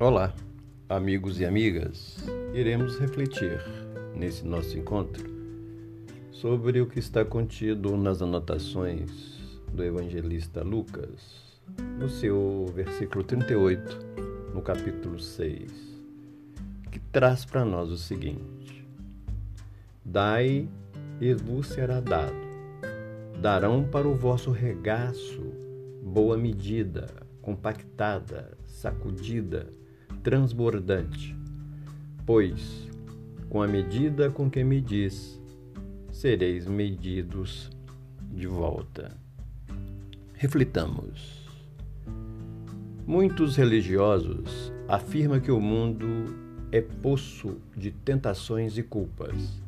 Olá, amigos e amigas. Iremos refletir nesse nosso encontro sobre o que está contido nas anotações do evangelista Lucas, no seu versículo 38, no capítulo 6, que traz para nós o seguinte: Dai e vos será dado, darão para o vosso regaço boa medida, compactada, sacudida, transbordante. Pois, com a medida com que medis, sereis medidos de volta. Reflitamos. Muitos religiosos afirmam que o mundo é poço de tentações e culpas,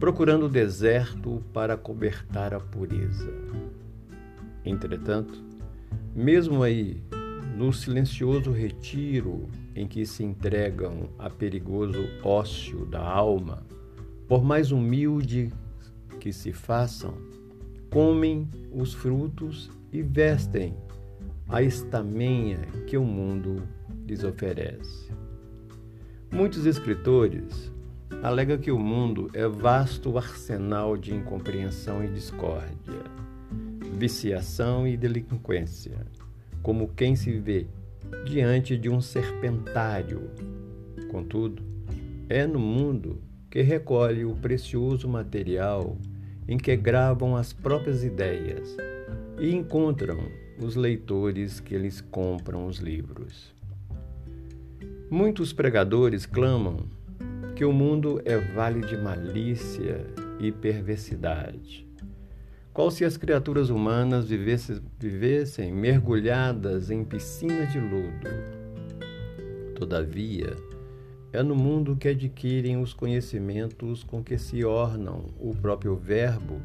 procurando o deserto para cobertar a pureza. Entretanto, mesmo aí, no silencioso retiro em que se entregam a perigoso ócio da alma, por mais humilde que se façam, comem os frutos e vestem a estamenha que o mundo lhes oferece. Muitos escritores alegam que o mundo é vasto arsenal de incompreensão e discórdia viciação e delinquência, como quem se vê diante de um serpentário. Contudo, é no mundo que recolhe o precioso material em que gravam as próprias ideias e encontram os leitores que lhes compram os livros. Muitos pregadores clamam que o mundo é vale de malícia e perversidade qual se as criaturas humanas vivessem, vivessem mergulhadas em piscinas de lodo. Todavia, é no mundo que adquirem os conhecimentos com que se ornam o próprio Verbo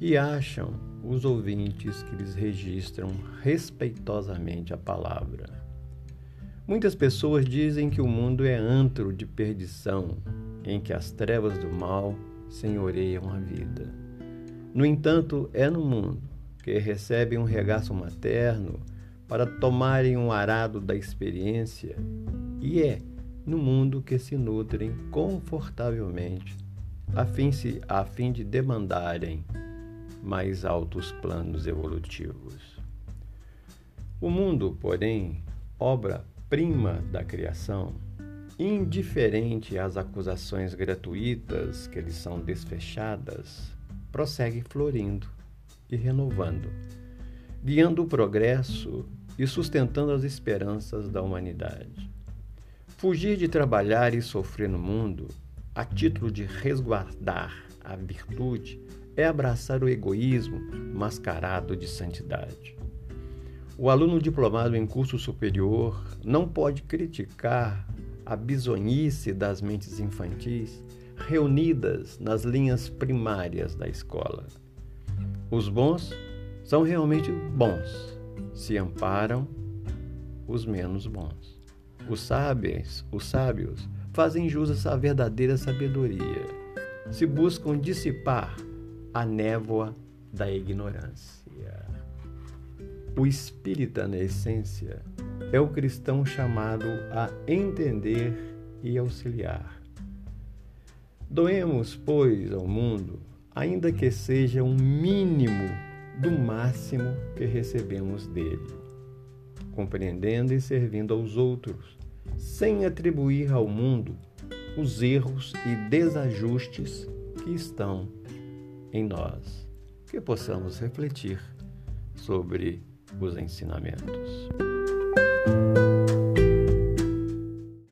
e acham os ouvintes que lhes registram respeitosamente a palavra. Muitas pessoas dizem que o mundo é antro de perdição, em que as trevas do mal senhoreiam a vida. No entanto, é no mundo que recebem um regaço materno para tomarem um arado da experiência, e é no mundo que se nutrem confortavelmente, a fim, se, a fim de demandarem mais altos planos evolutivos. O mundo, porém, obra-prima da criação, indiferente às acusações gratuitas que lhes são desfechadas, prossegue florindo e renovando, guiando o progresso e sustentando as esperanças da humanidade. Fugir de trabalhar e sofrer no mundo, a título de resguardar a virtude, é abraçar o egoísmo mascarado de santidade. O aluno diplomado em curso superior não pode criticar a bisonhice das mentes infantis reunidas nas linhas primárias da escola. Os bons são realmente bons, se amparam os menos bons. Os sábios, os sábios fazem jus à verdadeira sabedoria, se buscam dissipar a névoa da ignorância. O espírita, na essência, é o cristão chamado a entender e auxiliar Doemos, pois, ao mundo, ainda que seja um mínimo do máximo que recebemos dele, compreendendo e servindo aos outros, sem atribuir ao mundo os erros e desajustes que estão em nós, que possamos refletir sobre os ensinamentos.